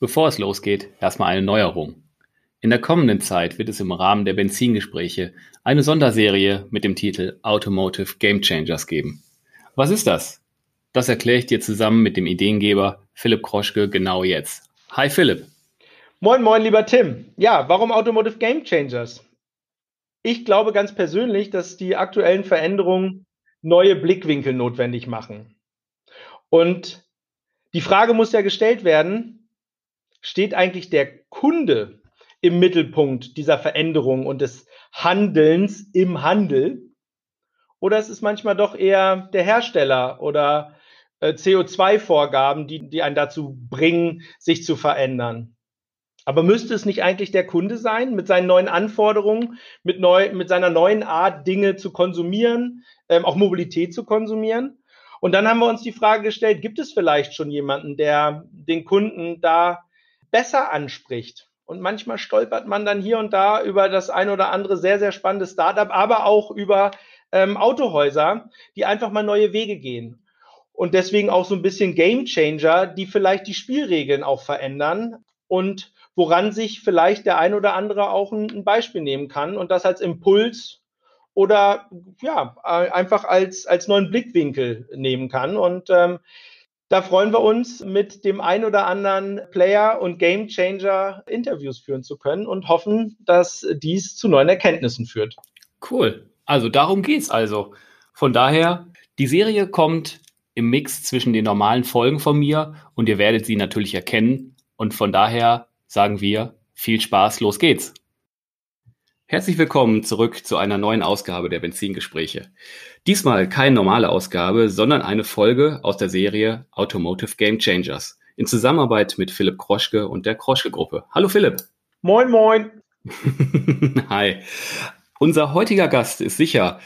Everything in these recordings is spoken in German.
Bevor es losgeht, erstmal eine Neuerung. In der kommenden Zeit wird es im Rahmen der Benzingespräche eine Sonderserie mit dem Titel Automotive Game Changers geben. Was ist das? Das erkläre ich dir zusammen mit dem Ideengeber Philipp Kroschke genau jetzt. Hi Philipp. Moin, moin, lieber Tim. Ja, warum Automotive Game Changers? Ich glaube ganz persönlich, dass die aktuellen Veränderungen neue Blickwinkel notwendig machen. Und die Frage muss ja gestellt werden, steht eigentlich der Kunde im Mittelpunkt dieser Veränderung und des Handelns im Handel? Oder ist es manchmal doch eher der Hersteller oder äh, CO2-Vorgaben, die, die einen dazu bringen, sich zu verändern? Aber müsste es nicht eigentlich der Kunde sein, mit seinen neuen Anforderungen, mit, neu, mit seiner neuen Art, Dinge zu konsumieren, ähm, auch Mobilität zu konsumieren? Und dann haben wir uns die Frage gestellt, gibt es vielleicht schon jemanden, der den Kunden da besser anspricht. Und manchmal stolpert man dann hier und da über das ein oder andere sehr, sehr spannende Startup, aber auch über ähm, Autohäuser, die einfach mal neue Wege gehen. Und deswegen auch so ein bisschen Game Changer, die vielleicht die Spielregeln auch verändern und woran sich vielleicht der ein oder andere auch ein, ein Beispiel nehmen kann und das als Impuls oder ja, einfach als, als neuen Blickwinkel nehmen kann. Und ähm, da freuen wir uns, mit dem ein oder anderen Player und Game Changer Interviews führen zu können und hoffen, dass dies zu neuen Erkenntnissen führt. Cool. Also darum geht's also. Von daher, die Serie kommt im Mix zwischen den normalen Folgen von mir und ihr werdet sie natürlich erkennen. Und von daher sagen wir viel Spaß, los geht's. Herzlich willkommen zurück zu einer neuen Ausgabe der Benzingespräche. Diesmal keine normale Ausgabe, sondern eine Folge aus der Serie Automotive Game Changers in Zusammenarbeit mit Philipp Kroschke und der Kroschke Gruppe. Hallo Philipp. Moin, moin. Hi. Unser heutiger Gast ist sicher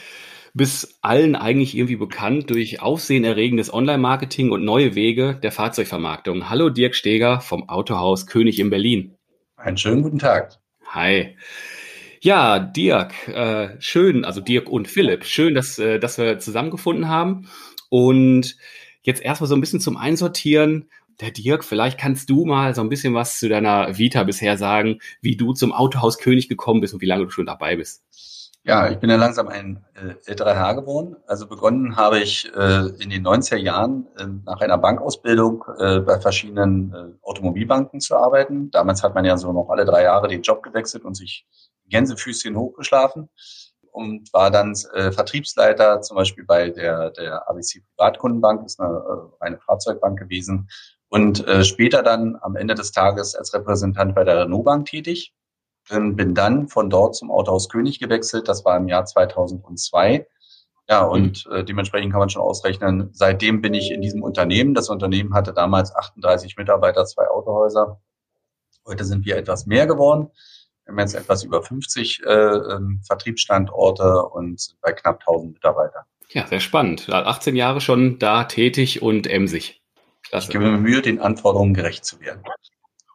bis allen eigentlich irgendwie bekannt durch aufsehenerregendes Online-Marketing und neue Wege der Fahrzeugvermarktung. Hallo Dirk Steger vom Autohaus König in Berlin. Einen schönen guten Tag. Hi. Ja, Dirk, äh, schön, also Dirk und Philipp, schön, dass, äh, dass wir zusammengefunden haben. Und jetzt erstmal so ein bisschen zum Einsortieren. Der Dirk, vielleicht kannst du mal so ein bisschen was zu deiner Vita bisher sagen, wie du zum Autohaus König gekommen bist und wie lange du schon dabei bist. Ja, ich bin ja langsam ein äh, älterer Herr geworden. Also begonnen habe ich äh, in den 90er Jahren äh, nach einer Bankausbildung äh, bei verschiedenen äh, Automobilbanken zu arbeiten. Damals hat man ja so noch alle drei Jahre den Job gewechselt und sich Gänsefüßchen hochgeschlafen und war dann äh, Vertriebsleiter zum Beispiel bei der, der ABC Privatkundenbank, ist eine, äh, eine Fahrzeugbank gewesen und äh, später dann am Ende des Tages als Repräsentant bei der Renault Bank tätig. Ähm, bin dann von dort zum Autohaus König gewechselt, das war im Jahr 2002. Ja, und mhm. äh, dementsprechend kann man schon ausrechnen, seitdem bin ich in diesem Unternehmen. Das Unternehmen hatte damals 38 Mitarbeiter, zwei Autohäuser. Heute sind wir etwas mehr geworden. Wir haben jetzt etwas über 50 äh, ähm, Vertriebsstandorte und sind bei knapp 1000 Mitarbeitern. Ja, sehr spannend. 18 Jahre schon da tätig und emsig. Klasse. Ich gebe mir Mühe, den Anforderungen gerecht zu werden.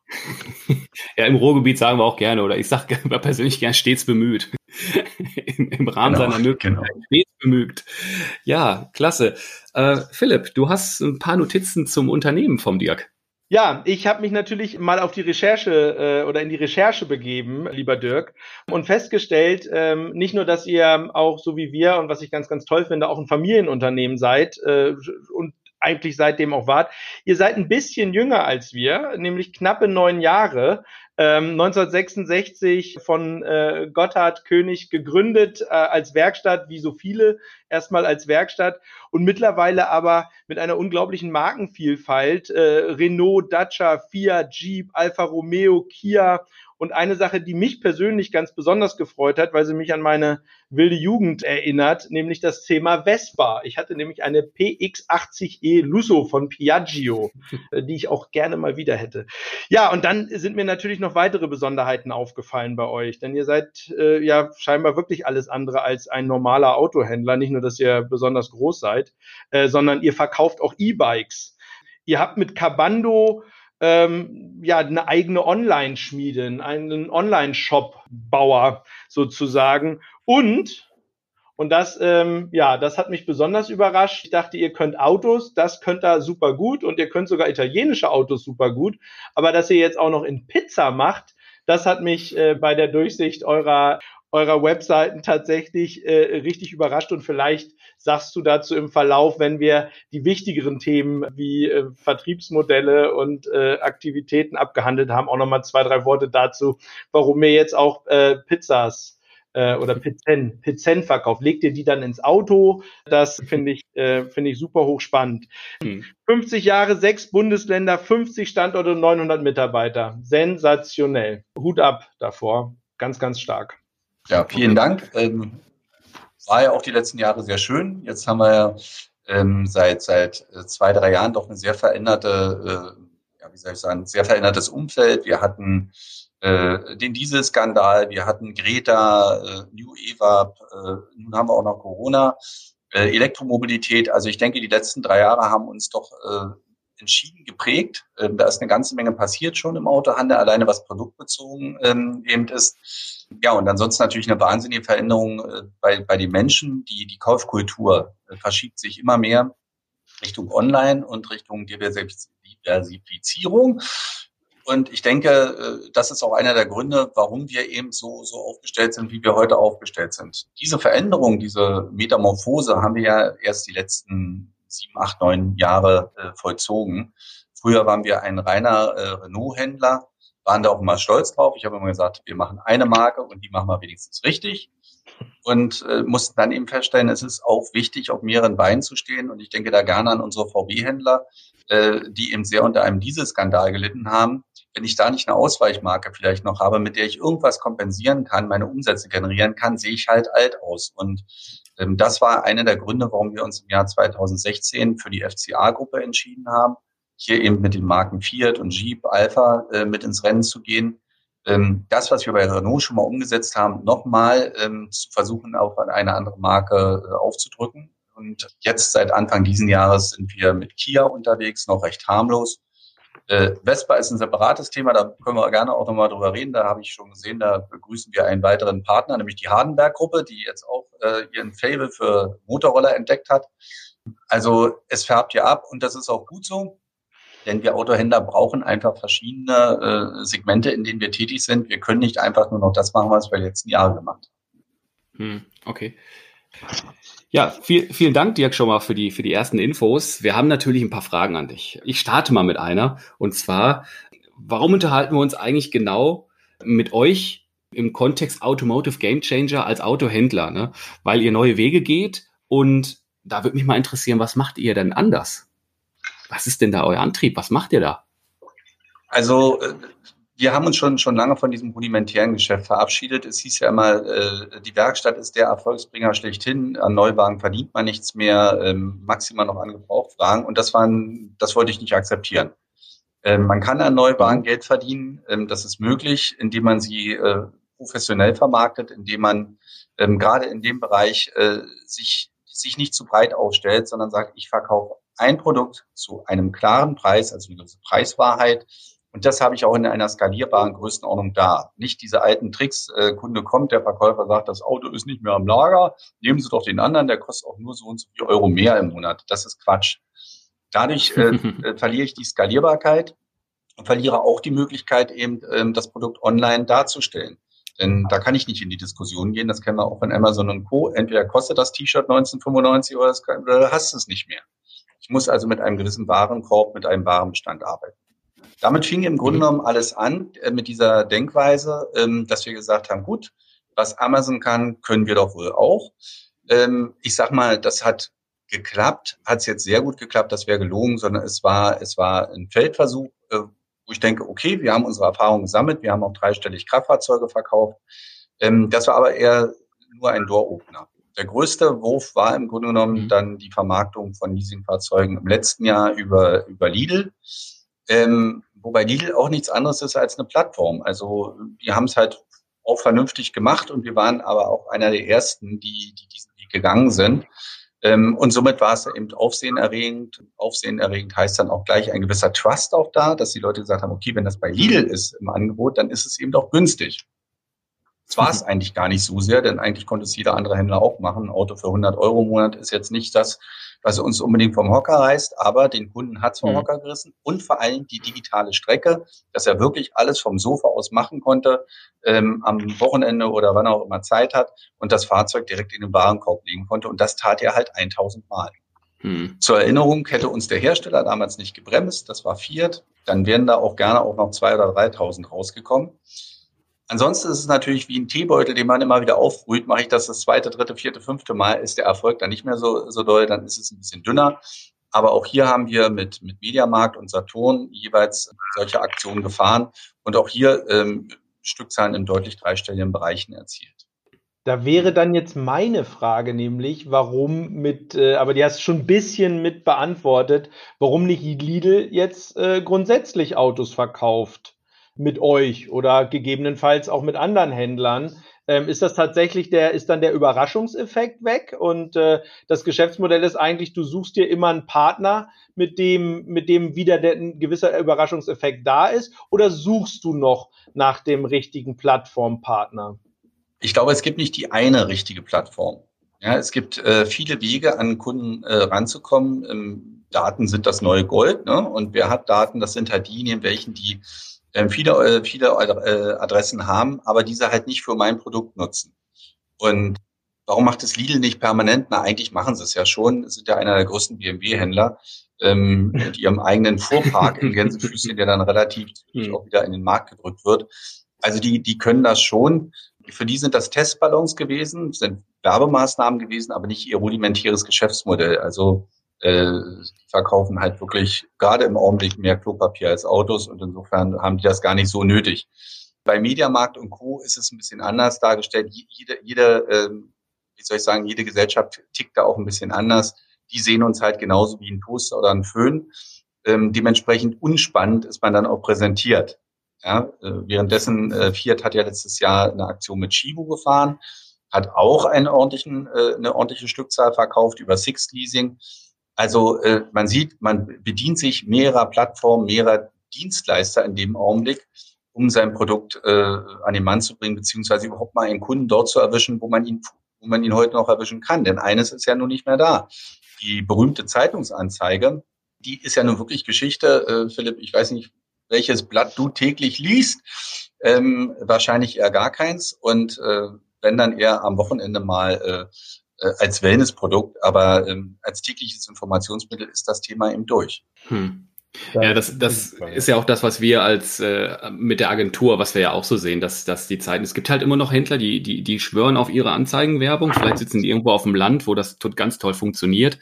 ja, im Ruhrgebiet sagen wir auch gerne, oder ich sage persönlich gerne stets bemüht. Im, Im, Rahmen genau, seiner Möglichkeiten genau. stets bemüht. Ja, klasse. Äh, Philipp, du hast ein paar Notizen zum Unternehmen vom Dirk. Ja, ich habe mich natürlich mal auf die Recherche äh, oder in die Recherche begeben, lieber Dirk, und festgestellt, ähm, nicht nur, dass ihr auch so wie wir und was ich ganz, ganz toll finde, auch ein Familienunternehmen seid äh, und eigentlich seitdem auch wart. Ihr seid ein bisschen jünger als wir, nämlich knappe neun Jahre. Ähm, 1966 von äh, Gotthard König gegründet äh, als Werkstatt, wie so viele erstmal als Werkstatt und mittlerweile aber mit einer unglaublichen Markenvielfalt. Äh, Renault, Dacia, Fiat, Jeep, Alfa Romeo, Kia und eine Sache, die mich persönlich ganz besonders gefreut hat, weil sie mich an meine wilde Jugend erinnert, nämlich das Thema Vespa. Ich hatte nämlich eine PX80E Lusso von Piaggio, äh, die ich auch gerne mal wieder hätte. Ja, und dann sind mir natürlich noch weitere Besonderheiten aufgefallen bei euch, denn ihr seid äh, ja scheinbar wirklich alles andere als ein normaler Autohändler. Nicht nur, dass ihr besonders groß seid, äh, sondern ihr verkauft auch E-Bikes. Ihr habt mit Cabando ähm, ja eine eigene Online-Schmiede, einen Online-Shop-Bauer sozusagen. Und und das, ähm, ja, das hat mich besonders überrascht. Ich dachte, ihr könnt Autos, das könnt ihr super gut und ihr könnt sogar italienische Autos super gut. Aber dass ihr jetzt auch noch in Pizza macht, das hat mich äh, bei der Durchsicht eurer eurer Webseiten tatsächlich äh, richtig überrascht und vielleicht sagst du dazu im Verlauf, wenn wir die wichtigeren Themen wie äh, Vertriebsmodelle und äh, Aktivitäten abgehandelt haben, auch nochmal zwei, drei Worte dazu, warum ihr jetzt auch äh, Pizzas äh, oder Pizzen, Pizzen verkauft. Legt ihr die dann ins Auto? Das finde ich, äh, finde ich super hochspannend. Hm. 50 Jahre, sechs Bundesländer, 50 Standorte und 900 Mitarbeiter. Sensationell. Hut ab davor. Ganz, ganz stark. Ja, vielen Dank. Ähm, war ja auch die letzten Jahre sehr schön. Jetzt haben wir ja ähm, seit, seit äh, zwei, drei Jahren doch eine sehr veränderte, äh, ja, wie soll ich sagen, sehr verändertes Umfeld. Wir hatten äh, den Dieselskandal, wir hatten Greta, äh, New EVAP, äh, nun haben wir auch noch Corona, äh, Elektromobilität. Also ich denke, die letzten drei Jahre haben uns doch äh, entschieden geprägt. Ähm, da ist eine ganze Menge passiert schon im Autohandel, alleine was produktbezogen ähm, eben ist. Ja, und ansonsten natürlich eine wahnsinnige Veränderung äh, bei, bei den Menschen. Die, die Kaufkultur äh, verschiebt sich immer mehr Richtung Online und Richtung Diversifizierung. Und ich denke, äh, das ist auch einer der Gründe, warum wir eben so, so aufgestellt sind, wie wir heute aufgestellt sind. Diese Veränderung, diese Metamorphose haben wir ja erst die letzten sieben, acht, neun Jahre äh, vollzogen. Früher waren wir ein reiner äh, Renault-Händler, waren da auch immer stolz drauf. Ich habe immer gesagt, wir machen eine Marke und die machen wir wenigstens richtig. Und äh, mussten dann eben feststellen, es ist auch wichtig, auf mehreren Beinen zu stehen. Und ich denke da gerne an unsere VW-Händler, äh, die eben sehr unter einem Dieselskandal gelitten haben. Wenn ich da nicht eine Ausweichmarke vielleicht noch habe, mit der ich irgendwas kompensieren kann, meine Umsätze generieren kann, sehe ich halt alt aus. Und das war einer der Gründe, warum wir uns im Jahr 2016 für die FCA-Gruppe entschieden haben, hier eben mit den Marken Fiat und Jeep, Alpha äh, mit ins Rennen zu gehen. Ähm, das, was wir bei Renault schon mal umgesetzt haben, nochmal ähm, zu versuchen, auf eine andere Marke äh, aufzudrücken. Und jetzt seit Anfang diesen Jahres sind wir mit Kia unterwegs, noch recht harmlos. Äh, Vespa ist ein separates Thema, da können wir gerne auch nochmal drüber reden. Da habe ich schon gesehen, da begrüßen wir einen weiteren Partner, nämlich die Hardenberg-Gruppe, die jetzt auch äh, ihren Fable für Motorroller entdeckt hat. Also es färbt ja ab und das ist auch gut so, denn wir Autohändler brauchen einfach verschiedene äh, Segmente, in denen wir tätig sind. Wir können nicht einfach nur noch das machen, was wir letzten Jahre gemacht haben. Hm, okay. Ja, viel, vielen Dank, Dirk, schon mal für die, für die ersten Infos. Wir haben natürlich ein paar Fragen an dich. Ich starte mal mit einer. Und zwar, warum unterhalten wir uns eigentlich genau mit euch im Kontext Automotive Game Changer als Autohändler? Ne? Weil ihr neue Wege geht und da würde mich mal interessieren, was macht ihr denn anders? Was ist denn da euer Antrieb? Was macht ihr da? Also wir haben uns schon, schon lange von diesem rudimentären Geschäft verabschiedet. Es hieß ja immer, äh, die Werkstatt ist der Erfolgsbringer schlechthin. An Neuwagen verdient man nichts mehr, ähm, maximal noch an Gebrauchtwagen. Und das waren, das wollte ich nicht akzeptieren. Ähm, man kann an Neuwagen. Geld verdienen. Ähm, das ist möglich, indem man sie äh, professionell vermarktet, indem man ähm, gerade in dem Bereich äh, sich, sich nicht zu breit aufstellt, sondern sagt, ich verkaufe ein Produkt zu einem klaren Preis, also eine Preiswahrheit und das habe ich auch in einer skalierbaren Größenordnung da. Nicht diese alten Tricks, äh, Kunde kommt, der Verkäufer sagt, das Auto ist nicht mehr am Lager, nehmen Sie doch den anderen, der kostet auch nur so und so viel Euro mehr im Monat. Das ist Quatsch. Dadurch äh, äh, verliere ich die Skalierbarkeit und verliere auch die Möglichkeit, eben ähm, das Produkt online darzustellen. Denn da kann ich nicht in die Diskussion gehen, das kennen wir auch von Amazon und Co. Entweder kostet das T-Shirt 1995 oder, das, oder hast es nicht mehr. Ich muss also mit einem gewissen Warenkorb, mit einem Warenbestand arbeiten. Damit fing im Grunde mhm. genommen alles an äh, mit dieser Denkweise, ähm, dass wir gesagt haben, gut, was Amazon kann, können wir doch wohl auch. Ähm, ich sag mal, das hat geklappt, hat es jetzt sehr gut geklappt, das wäre gelogen, sondern es war, es war ein Feldversuch, äh, wo ich denke, okay, wir haben unsere Erfahrungen gesammelt, wir haben auch dreistellig Kraftfahrzeuge verkauft. Ähm, das war aber eher nur ein Door-Opener. Der größte Wurf war im Grunde genommen mhm. dann die Vermarktung von Leasingfahrzeugen im letzten Jahr über, über Lidl. Ähm, wobei Lidl auch nichts anderes ist als eine Plattform. Also wir haben es halt auch vernünftig gemacht und wir waren aber auch einer der ersten, die, die diesen Weg gegangen sind. Ähm, und somit war es eben aufsehenerregend. Aufsehenerregend heißt dann auch gleich ein gewisser Trust auch da, dass die Leute gesagt haben, okay, wenn das bei Lidl ist im Angebot, dann ist es eben doch günstig. Das war es mhm. eigentlich gar nicht so sehr, denn eigentlich konnte es jeder andere Händler auch machen. Ein Auto für 100 Euro im Monat ist jetzt nicht das, was uns unbedingt vom Hocker reißt, aber den Kunden hat es vom mhm. Hocker gerissen und vor allem die digitale Strecke, dass er wirklich alles vom Sofa aus machen konnte, ähm, am Wochenende oder wann auch immer Zeit hat und das Fahrzeug direkt in den Warenkorb legen konnte. Und das tat er halt 1000 Mal. Mhm. Zur Erinnerung hätte uns der Hersteller damals nicht gebremst, das war Fiat, dann wären da auch gerne auch noch 2.000 oder 3.000 rausgekommen. Ansonsten ist es natürlich wie ein Teebeutel, den man immer wieder aufbrüht. Mache ich das das zweite, dritte, vierte, fünfte Mal, ist der Erfolg dann nicht mehr so, so doll, dann ist es ein bisschen dünner. Aber auch hier haben wir mit, mit Mediamarkt und Saturn jeweils solche Aktionen gefahren und auch hier ähm, Stückzahlen in deutlich dreistelligen Bereichen erzielt. Da wäre dann jetzt meine Frage nämlich, warum mit, äh, aber die hast schon ein bisschen mit beantwortet, warum nicht Lidl jetzt äh, grundsätzlich Autos verkauft mit euch oder gegebenenfalls auch mit anderen Händlern. Ähm, ist das tatsächlich der, ist dann der Überraschungseffekt weg und äh, das Geschäftsmodell ist eigentlich, du suchst dir immer einen Partner, mit dem, mit dem wieder der, ein gewisser Überraschungseffekt da ist oder suchst du noch nach dem richtigen Plattformpartner? Ich glaube, es gibt nicht die eine richtige Plattform. Ja, es gibt äh, viele Wege, an Kunden äh, ranzukommen. Ähm, Daten sind das neue Gold, ne? Und wer hat Daten? Das sind halt die, in welchen die ähm, viele, äh, viele äh, Adressen haben, aber diese halt nicht für mein Produkt nutzen. Und warum macht es Lidl nicht permanent? Na, eigentlich machen sie es ja schon. Es sind ja einer der größten BMW-Händler ähm, mit ihrem eigenen Fuhrpark in Gänsefüßchen, der dann relativ hm. auch wieder in den Markt gedrückt wird. Also die, die können das schon. Für die sind das Testballons gewesen, sind Werbemaßnahmen gewesen, aber nicht ihr rudimentäres Geschäftsmodell. Also äh, verkaufen halt wirklich gerade im Augenblick mehr Klopapier als Autos und insofern haben die das gar nicht so nötig. Bei Mediamarkt und Co. ist es ein bisschen anders dargestellt. Jede, jede äh, wie soll ich sagen, jede Gesellschaft tickt da auch ein bisschen anders. Die sehen uns halt genauso wie ein Toaster oder ein Föhn. Ähm, dementsprechend unspannend ist man dann auch präsentiert. Ja, äh, währenddessen äh, Fiat hat ja letztes Jahr eine Aktion mit Chivo gefahren, hat auch einen ordentlichen, äh, eine ordentliche Stückzahl verkauft über Six Leasing. Also äh, man sieht, man bedient sich mehrerer Plattformen, mehrerer Dienstleister in dem Augenblick, um sein Produkt äh, an den Mann zu bringen, beziehungsweise überhaupt mal einen Kunden dort zu erwischen, wo man ihn, wo man ihn heute noch erwischen kann. Denn eines ist ja nun nicht mehr da. Die berühmte Zeitungsanzeige, die ist ja nun wirklich Geschichte. Äh, Philipp, ich weiß nicht, welches Blatt du täglich liest. Ähm, wahrscheinlich eher gar keins. Und äh, wenn dann eher am Wochenende mal äh, äh, als Wellnessprodukt, aber ähm, als tägliches Informationsmittel ist das Thema eben durch. Hm. Ja, das, das ist ja auch das, was wir als äh, mit der Agentur, was wir ja auch so sehen, dass, dass die Zeiten, es gibt halt immer noch Händler, die, die, die schwören auf ihre Anzeigenwerbung, vielleicht sitzen die irgendwo auf dem Land, wo das ganz toll funktioniert,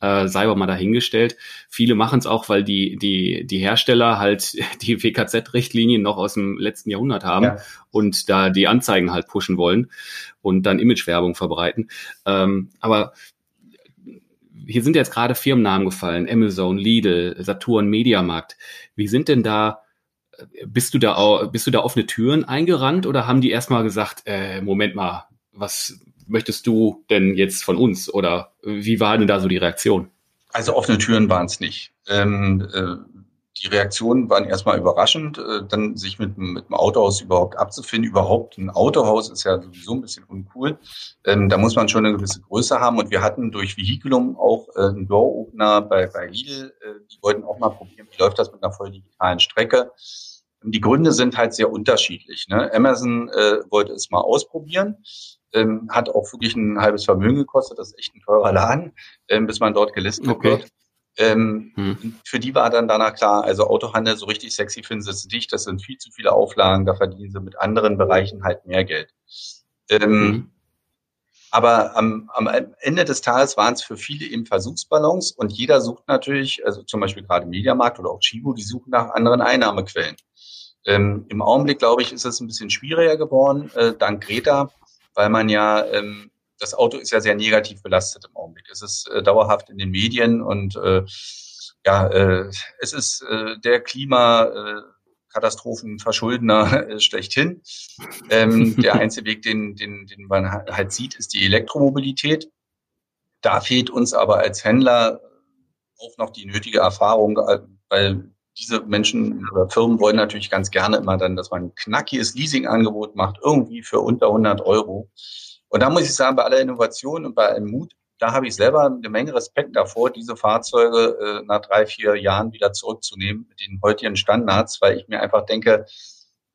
äh, sei aber mal dahingestellt. Viele machen es auch, weil die, die, die Hersteller halt die WKZ-Richtlinien noch aus dem letzten Jahrhundert haben ja. und da die Anzeigen halt pushen wollen und dann Imagewerbung verbreiten. Ähm, aber hier sind jetzt gerade Firmennamen gefallen, Amazon, Lidl, Saturn, Mediamarkt. Wie sind denn da, bist du da, bist du da offene Türen eingerannt oder haben die erstmal gesagt, äh, Moment mal, was möchtest du denn jetzt von uns oder wie war denn da so die Reaktion? Also offene Türen waren es nicht. Ähm, äh, die Reaktionen waren erstmal überraschend, äh, dann sich mit, mit dem Autohaus überhaupt abzufinden. Überhaupt ein Autohaus ist ja sowieso ein bisschen uncool. Ähm, da muss man schon eine gewisse Größe haben. Und wir hatten durch Vehiculum auch äh, einen Door-Opener bei, bei Lidl. Äh, die wollten auch mal probieren, wie läuft das mit einer voll digitalen Strecke. Und die Gründe sind halt sehr unterschiedlich. Ne? Amazon äh, wollte es mal ausprobieren. Ähm, hat auch wirklich ein halbes Vermögen gekostet. Das ist echt ein teurer Laden, ähm, bis man dort gelistet okay. wird. Ähm, hm. Für die war dann danach klar, also Autohandel so richtig sexy finden sie es nicht, das sind viel zu viele Auflagen, da verdienen sie mit anderen Bereichen halt mehr Geld. Ähm, hm. Aber am, am Ende des Tages waren es für viele eben Versuchsballons und jeder sucht natürlich, also zum Beispiel gerade Mediamarkt oder auch Chibo, die suchen nach anderen Einnahmequellen. Ähm, Im Augenblick, glaube ich, ist es ein bisschen schwieriger geworden, äh, dank Greta, weil man ja, ähm, das Auto ist ja sehr negativ belastet im Augenblick. Es ist äh, dauerhaft in den Medien und äh, ja, äh, es ist äh, der Klima, äh, Katastrophenverschuldner äh, schlechthin. Ähm, der einzige Weg, den, den, den man halt sieht, ist die Elektromobilität. Da fehlt uns aber als Händler auch noch die nötige Erfahrung, äh, weil diese Menschen oder Firmen wollen natürlich ganz gerne immer dann, dass man ein knackiges Leasingangebot macht, irgendwie für unter 100 Euro. Und da muss ich sagen, bei aller Innovation und bei allem Mut da habe ich selber eine Menge Respekt davor, diese Fahrzeuge äh, nach drei, vier Jahren wieder zurückzunehmen mit den heutigen Standards, weil ich mir einfach denke,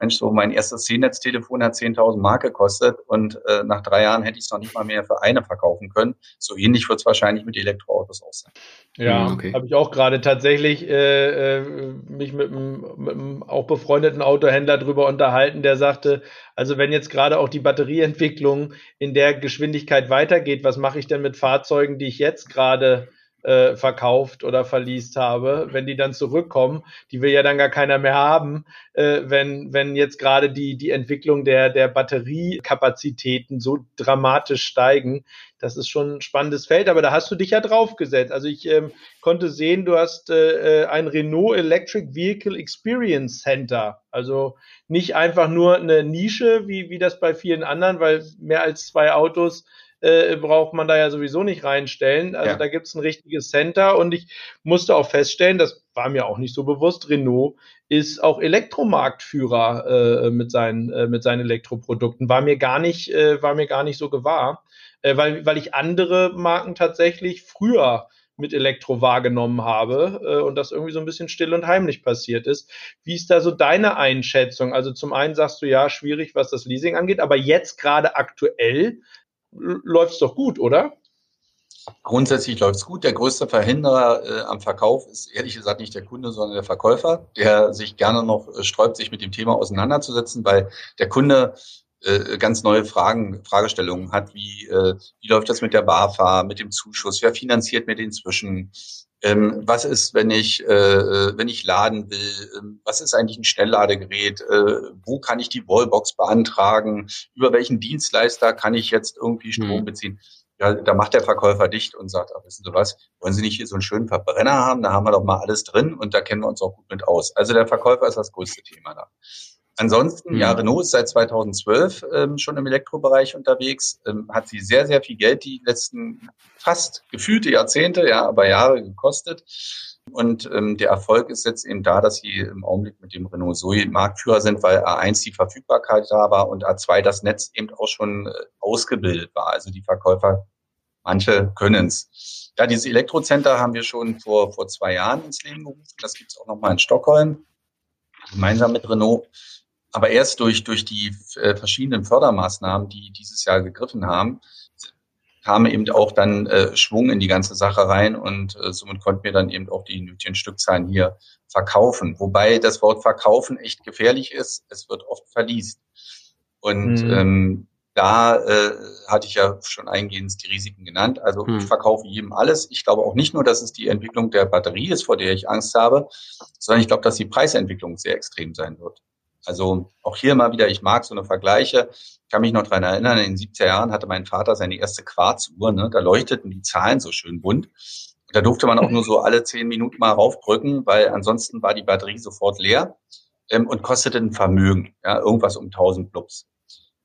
Mensch, so mein erstes C-Netz-Telefon hat 10.000 Mark gekostet und äh, nach drei Jahren hätte ich es noch nicht mal mehr für eine verkaufen können. So ähnlich wird es wahrscheinlich mit Elektroautos auch sein. Ja, hm, okay. habe ich auch gerade tatsächlich äh, äh, mich mit einem, mit einem auch befreundeten Autohändler drüber unterhalten, der sagte, also wenn jetzt gerade auch die Batterieentwicklung in der Geschwindigkeit weitergeht, was mache ich denn mit Fahrzeugen, die ich jetzt gerade äh, verkauft oder verliest habe, wenn die dann zurückkommen, die will ja dann gar keiner mehr haben, äh, wenn, wenn jetzt gerade die, die Entwicklung der, der Batteriekapazitäten so dramatisch steigen. Das ist schon ein spannendes Feld, aber da hast du dich ja draufgesetzt. Also ich ähm, konnte sehen, du hast äh, ein Renault Electric Vehicle Experience Center. Also nicht einfach nur eine Nische, wie, wie das bei vielen anderen, weil mehr als zwei Autos äh, braucht man da ja sowieso nicht reinstellen. Also ja. da gibt es ein richtiges Center und ich musste auch feststellen, das war mir auch nicht so bewusst, Renault ist auch Elektromarktführer äh, mit, seinen, äh, mit seinen Elektroprodukten. War mir gar nicht, äh, war mir gar nicht so gewahr, äh, weil, weil ich andere Marken tatsächlich früher mit Elektro wahrgenommen habe äh, und das irgendwie so ein bisschen still und heimlich passiert ist. Wie ist da so deine Einschätzung? Also zum einen sagst du ja, schwierig, was das Leasing angeht, aber jetzt gerade aktuell läuft es doch gut, oder? Grundsätzlich läuft es gut. Der größte Verhinderer äh, am Verkauf ist ehrlich gesagt nicht der Kunde, sondern der Verkäufer, der sich gerne noch äh, sträubt, sich mit dem Thema auseinanderzusetzen, weil der Kunde äh, ganz neue Fragen, Fragestellungen hat, wie, äh, wie läuft das mit der BAFA, mit dem Zuschuss, wer finanziert mir den zwischen, ähm, was ist, wenn ich, äh, äh, wenn ich laden will? Ähm, was ist eigentlich ein Schnellladegerät? Äh, wo kann ich die Wallbox beantragen? Über welchen Dienstleister kann ich jetzt irgendwie Strom mhm. beziehen? Ja, da macht der Verkäufer dicht und sagt, ach, wissen Sie was, wollen Sie nicht hier so einen schönen Verbrenner haben? Da haben wir doch mal alles drin und da kennen wir uns auch gut mit aus. Also der Verkäufer ist das größte Thema da. Ansonsten, mhm. ja, Renault ist seit 2012 ähm, schon im Elektrobereich unterwegs, ähm, hat sie sehr, sehr viel Geld die letzten fast gefühlte Jahrzehnte, ja, aber Jahre gekostet. Und ähm, der Erfolg ist jetzt eben da, dass sie im Augenblick mit dem Renault Zoe Marktführer sind, weil A1 die Verfügbarkeit da war und A2 das Netz eben auch schon äh, ausgebildet war. Also die Verkäufer, manche können's. Ja, dieses Elektrocenter haben wir schon vor, vor zwei Jahren ins Leben gerufen. Das gibt's auch nochmal in Stockholm, gemeinsam mit Renault. Aber erst durch, durch die äh, verschiedenen Fördermaßnahmen, die dieses Jahr gegriffen haben, kam eben auch dann äh, Schwung in die ganze Sache rein und äh, somit konnten wir dann eben auch die nötigen Stückzahlen hier verkaufen. Wobei das Wort verkaufen echt gefährlich ist. Es wird oft verliest. Und mhm. ähm, da äh, hatte ich ja schon eingehend die Risiken genannt. Also mhm. ich verkaufe jedem alles. Ich glaube auch nicht nur, dass es die Entwicklung der Batterie ist, vor der ich Angst habe, sondern ich glaube, dass die Preisentwicklung sehr extrem sein wird. Also auch hier mal wieder, ich mag so eine Vergleiche. Ich kann mich noch dran erinnern, in den 70er Jahren hatte mein Vater seine erste Quarzuhr, ne? da leuchteten die Zahlen so schön bunt. Und da durfte man auch nur so alle zehn Minuten mal raufdrücken, weil ansonsten war die Batterie sofort leer ähm, und kostete ein Vermögen, ja, irgendwas um 1000 Blubs.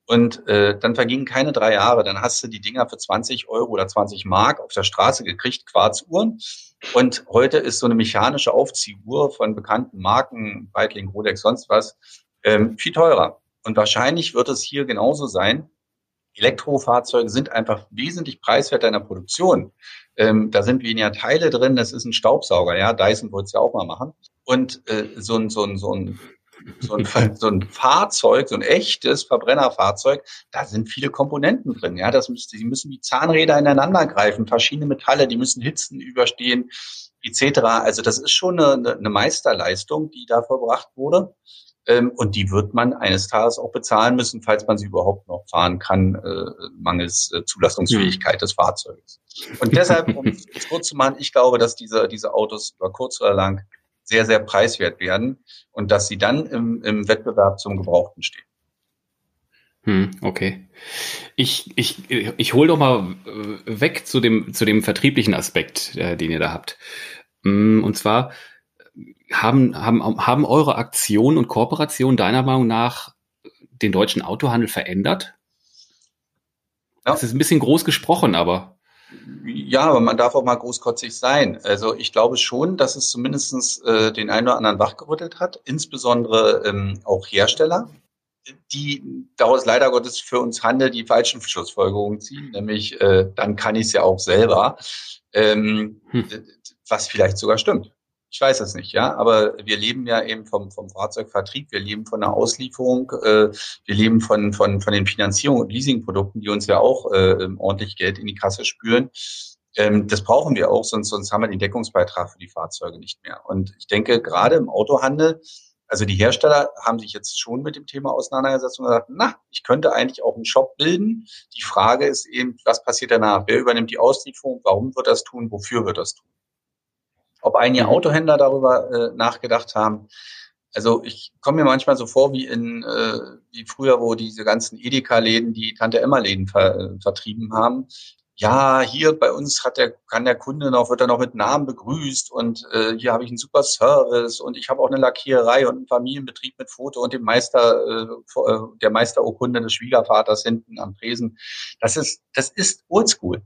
Und äh, dann vergingen keine drei Jahre, dann hast du die Dinger für 20 Euro oder 20 Mark auf der Straße gekriegt, Quarzuhren. Und heute ist so eine mechanische Aufziehuhr von bekannten Marken, Breitling, Rolex, sonst was, ähm, viel teurer. Und wahrscheinlich wird es hier genauso sein. Elektrofahrzeuge sind einfach wesentlich preiswerter in der Produktion. Ähm, da sind weniger Teile drin, das ist ein Staubsauger, ja, Dyson wollte es ja auch mal machen. Und äh, so ein, so ein, so ein so ein, so ein Fahrzeug, so ein echtes Verbrennerfahrzeug, da sind viele Komponenten drin. Ja, das müsste, die müssen wie Zahnräder ineinander greifen, verschiedene Metalle, die müssen Hitzen überstehen, etc. Also das ist schon eine, eine Meisterleistung, die da verbracht wurde. Ähm, und die wird man eines Tages auch bezahlen müssen, falls man sie überhaupt noch fahren kann, äh, mangels äh, Zulassungsfähigkeit des Fahrzeugs. Und deshalb, um es kurz zu machen, ich glaube, dass diese, diese Autos über kurz oder lang sehr, sehr preiswert werden und dass sie dann im, im Wettbewerb zum Gebrauchten stehen. Hm, okay. Ich, ich, ich hole doch mal äh, weg zu dem, zu dem vertrieblichen Aspekt, äh, den ihr da habt. Hm, und zwar haben, haben, haben eure Aktionen und Kooperationen deiner Meinung nach den deutschen Autohandel verändert? Ja. Das ist ein bisschen groß gesprochen, aber. Ja, aber man darf auch mal großkotzig sein. Also ich glaube schon, dass es zumindest äh, den einen oder anderen wachgerüttelt hat, insbesondere ähm, auch Hersteller, die daraus leider Gottes für uns Handel die falschen Schlussfolgerungen ziehen, nämlich äh, dann kann ich es ja auch selber, ähm, hm. was vielleicht sogar stimmt. Ich weiß es nicht, ja, aber wir leben ja eben vom, vom Fahrzeugvertrieb, wir leben von der Auslieferung, äh, wir leben von, von, von den Finanzierungen und Leasingprodukten, die uns ja auch äh, ordentlich Geld in die Kasse spüren. Ähm, das brauchen wir auch, sonst, sonst haben wir den Deckungsbeitrag für die Fahrzeuge nicht mehr. Und ich denke, gerade im Autohandel also die Hersteller haben sich jetzt schon mit dem Thema auseinandergesetzt und gesagt, na, ich könnte eigentlich auch einen Shop bilden. Die Frage ist eben, was passiert danach? Wer übernimmt die Auslieferung? Warum wird das tun? Wofür wird das tun? Ob einige mhm. Autohändler darüber äh, nachgedacht haben. Also ich komme mir manchmal so vor wie in äh, wie früher, wo diese ganzen Edeka-Läden die Tante Emma-Läden ver, äh, vertrieben haben ja, hier bei uns hat der, kann der Kunde noch, wird er noch mit Namen begrüßt und äh, hier habe ich einen super Service und ich habe auch eine Lackiererei und einen Familienbetrieb mit Foto und dem Meister, äh, äh, der Meisterurkunde des Schwiegervaters hinten am Tresen. Das ist, das ist oldschool.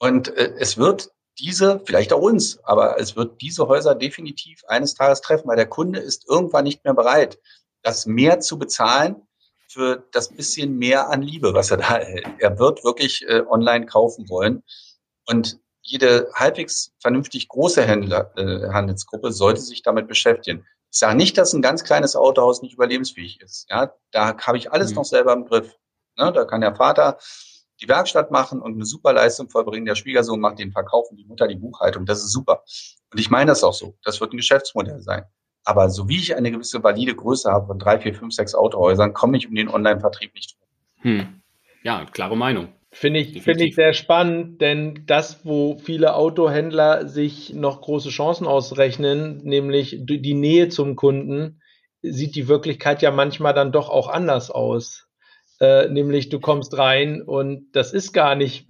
Und äh, es wird diese, vielleicht auch uns, aber es wird diese Häuser definitiv eines Tages treffen, weil der Kunde ist irgendwann nicht mehr bereit, das mehr zu bezahlen, für das bisschen mehr an Liebe, was er da erhält. Er wird wirklich äh, online kaufen wollen. Und jede halbwegs vernünftig große Händler, äh, Handelsgruppe sollte sich damit beschäftigen. Ich sage nicht, dass ein ganz kleines Autohaus nicht überlebensfähig ist. Ja, da habe ich alles mhm. noch selber im Griff. Ne, da kann der Vater die Werkstatt machen und eine super Leistung vollbringen. Der Schwiegersohn macht den Verkauf und die Mutter die Buchhaltung. Das ist super. Und ich meine das auch so. Das wird ein Geschäftsmodell sein. Aber so wie ich eine gewisse valide Größe habe von drei, vier, fünf, sechs Autohäusern, komme ich um den Online-Vertrieb nicht drum. Hm. Ja, klare Meinung. Finde ich, finde ich sehr spannend, denn das, wo viele Autohändler sich noch große Chancen ausrechnen, nämlich die Nähe zum Kunden, sieht die Wirklichkeit ja manchmal dann doch auch anders aus. Äh, nämlich du kommst rein und das ist gar nicht,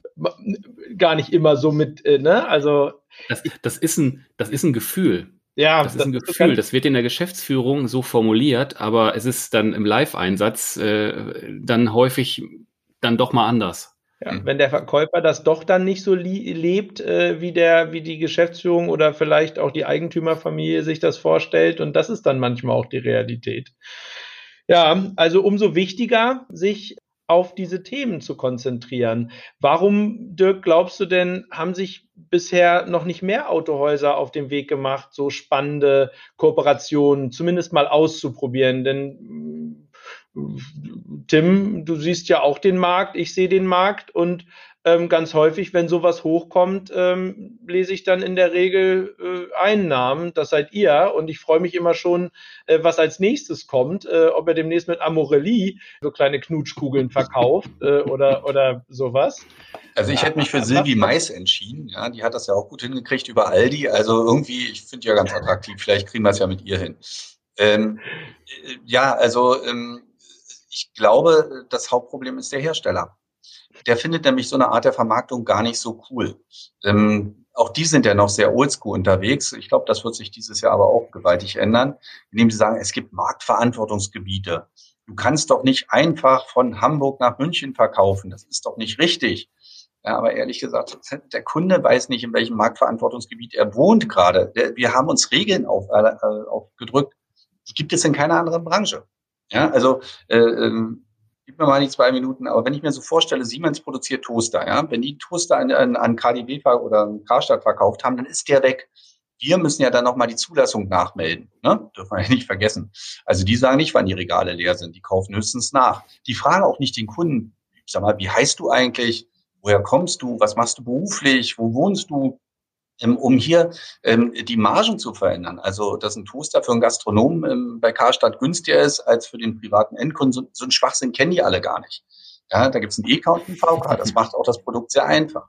gar nicht immer so mit, äh, ne? Also. Das, das, ist ein, das ist ein Gefühl. Ja, das ist ein Gefühl, das wird in der Geschäftsführung so formuliert, aber es ist dann im Live-Einsatz äh, dann häufig dann doch mal anders. Ja, mhm. wenn der Verkäufer das doch dann nicht so lebt, äh, wie der, wie die Geschäftsführung oder vielleicht auch die Eigentümerfamilie sich das vorstellt, und das ist dann manchmal auch die Realität. Ja, also umso wichtiger, sich auf diese Themen zu konzentrieren. Warum, Dirk, glaubst du denn, haben sich bisher noch nicht mehr Autohäuser auf den Weg gemacht, so spannende Kooperationen zumindest mal auszuprobieren? Denn Tim, du siehst ja auch den Markt, ich sehe den Markt und ähm, ganz häufig, wenn sowas hochkommt, ähm, lese ich dann in der Regel äh, einen Namen, das seid ihr. Und ich freue mich immer schon, äh, was als nächstes kommt, äh, ob er demnächst mit Amorelli so kleine Knutschkugeln verkauft äh, oder, oder sowas. Also ich hätte mich für Silvi Mais entschieden. Ja, die hat das ja auch gut hingekriegt über Aldi. Also irgendwie, ich finde die ja ganz attraktiv. Vielleicht kriegen wir es ja mit ihr hin. Ähm, äh, ja, also ähm, ich glaube, das Hauptproblem ist der Hersteller der findet nämlich so eine Art der Vermarktung gar nicht so cool. Ähm, auch die sind ja noch sehr oldschool unterwegs. Ich glaube, das wird sich dieses Jahr aber auch gewaltig ändern, indem sie sagen, es gibt Marktverantwortungsgebiete. Du kannst doch nicht einfach von Hamburg nach München verkaufen. Das ist doch nicht richtig. Ja, aber ehrlich gesagt, der Kunde weiß nicht, in welchem Marktverantwortungsgebiet er wohnt gerade. Wir haben uns Regeln auf, äh, aufgedrückt. Die gibt es in keiner anderen Branche. Ja, also äh, ähm, gib mir mal die zwei Minuten, aber wenn ich mir so vorstelle, Siemens produziert Toaster, ja, wenn die Toaster an, an, KDW oder an Karstadt verkauft haben, dann ist der weg. Wir müssen ja dann nochmal die Zulassung nachmelden, ne? Dürfen wir ja nicht vergessen. Also die sagen nicht, wann die Regale leer sind, die kaufen höchstens nach. Die fragen auch nicht den Kunden, sag mal, wie heißt du eigentlich? Woher kommst du? Was machst du beruflich? Wo wohnst du? Ähm, um hier ähm, die Margen zu verändern. Also, dass ein Toaster für einen Gastronomen ähm, bei Karstadt günstiger ist als für den privaten Endkunden, so, so ein Schwachsinn kennen die alle gar nicht. Ja, da gibt es einen EK und einen VK, das macht auch das Produkt sehr einfach.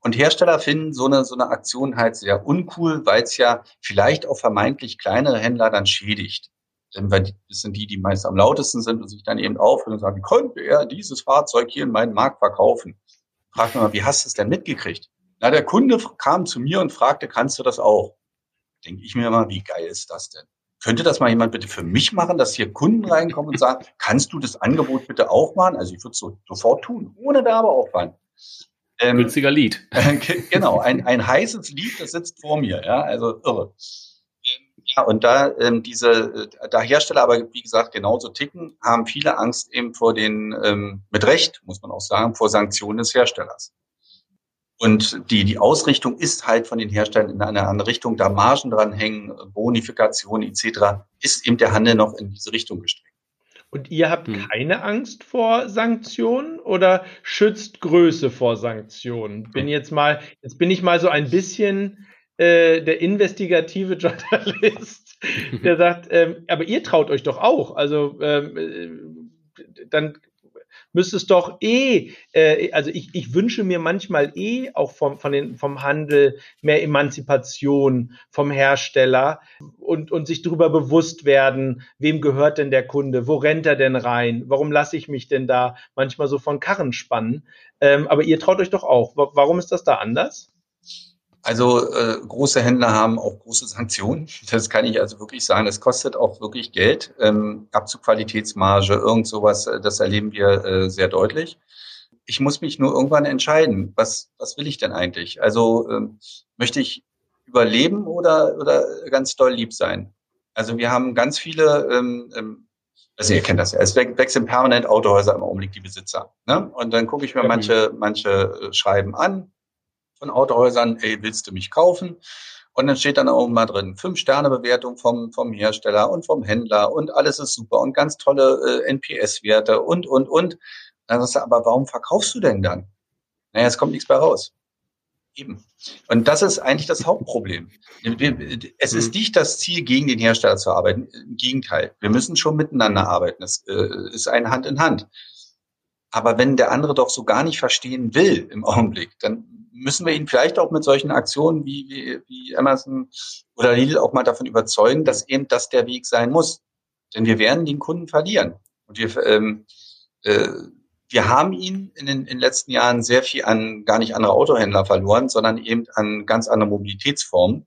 Und Hersteller finden so eine, so eine Aktion halt sehr uncool, weil es ja vielleicht auch vermeintlich kleinere Händler dann schädigt. Denn weil das sind die, die meist am lautesten sind und sich dann eben aufhören und sagen, könnte er dieses Fahrzeug hier in meinen Markt verkaufen? Fragt man mal, wie hast du es denn mitgekriegt? Na, der Kunde kam zu mir und fragte, kannst du das auch? Denke ich mir mal, wie geil ist das denn? Könnte das mal jemand bitte für mich machen, dass hier Kunden reinkommen und sagen, kannst du das Angebot bitte auch machen? Also ich würde es so sofort tun, ohne Werbeaufwand. Ähm, Günstiger Lied. genau, ein, ein heißes Lied, das sitzt vor mir, ja, also irre. Ähm, ja, und da ähm, diese, äh, da Hersteller aber wie gesagt genauso ticken, haben viele Angst eben vor den, ähm, mit Recht muss man auch sagen, vor Sanktionen des Herstellers. Und die, die Ausrichtung ist halt von den Herstellern in eine andere Richtung, da Margen dran hängen, Bonifikation etc., ist eben der Handel noch in diese Richtung gestreckt. Und ihr habt hm. keine Angst vor Sanktionen oder schützt Größe vor Sanktionen? Bin jetzt mal, jetzt bin ich mal so ein bisschen äh, der investigative Journalist, der sagt, ähm, aber ihr traut euch doch auch. Also ähm, äh, dann müsste es doch eh, äh, also ich, ich wünsche mir manchmal eh auch vom, von den, vom Handel mehr Emanzipation vom Hersteller und, und sich darüber bewusst werden, wem gehört denn der Kunde, wo rennt er denn rein, warum lasse ich mich denn da manchmal so von Karren spannen. Ähm, aber ihr traut euch doch auch. Warum ist das da anders? Also äh, große Händler haben auch große Sanktionen. Das kann ich also wirklich sagen. Das kostet auch wirklich Geld. Ähm, Abzugqualitätsmarge, irgend sowas, äh, das erleben wir äh, sehr deutlich. Ich muss mich nur irgendwann entscheiden, was, was will ich denn eigentlich? Also ähm, möchte ich überleben oder, oder ganz doll lieb sein? Also wir haben ganz viele, ähm, ähm also ihr kennt das ja, es wechseln permanent Autohäuser im Augenblick die Besitzer. Ne? Und dann gucke ich mir manche, manche äh, Schreiben an, von Autohäusern, ey, willst du mich kaufen? Und dann steht dann auch mal drin, Fünf-Sterne-Bewertung vom, vom Hersteller und vom Händler und alles ist super und ganz tolle äh, NPS-Werte und, und, und. Dann sagst du, aber warum verkaufst du denn dann? Naja, es kommt nichts bei raus. Eben. Und das ist eigentlich das Hauptproblem. Es ist mhm. nicht das Ziel, gegen den Hersteller zu arbeiten. Im Gegenteil. Wir müssen schon miteinander arbeiten. Es äh, ist ein Hand in Hand. Aber wenn der andere doch so gar nicht verstehen will im Augenblick, dann müssen wir ihn vielleicht auch mit solchen Aktionen wie, wie, wie Amazon oder Lidl auch mal davon überzeugen, dass eben das der Weg sein muss. Denn wir werden den Kunden verlieren. Und wir, ähm, äh, wir haben ihn in den, in den letzten Jahren sehr viel an gar nicht andere Autohändler verloren, sondern eben an ganz andere Mobilitätsformen,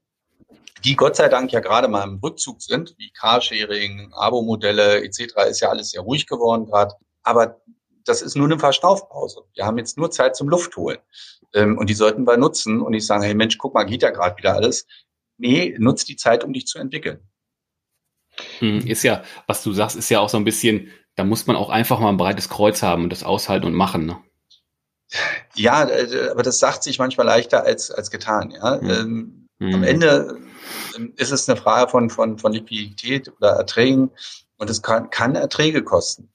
die Gott sei Dank ja gerade mal im Rückzug sind, wie Carsharing, Abo-Modelle etc. ist ja alles sehr ruhig geworden gerade. Aber das ist nur eine Verschnaufpause. Wir haben jetzt nur Zeit zum Luftholen. Ähm, und die sollten wir nutzen und nicht sagen, hey Mensch, guck mal, geht ja gerade wieder alles. Nee, nutz die Zeit, um dich zu entwickeln. Hm, ist ja, was du sagst, ist ja auch so ein bisschen, da muss man auch einfach mal ein breites Kreuz haben und das aushalten und machen. Ne? Ja, äh, aber das sagt sich manchmal leichter als, als getan. Ja? Hm. Ähm, hm. Am Ende ähm, ist es eine Frage von, von, von Liquidität oder Erträgen und es kann, kann Erträge kosten.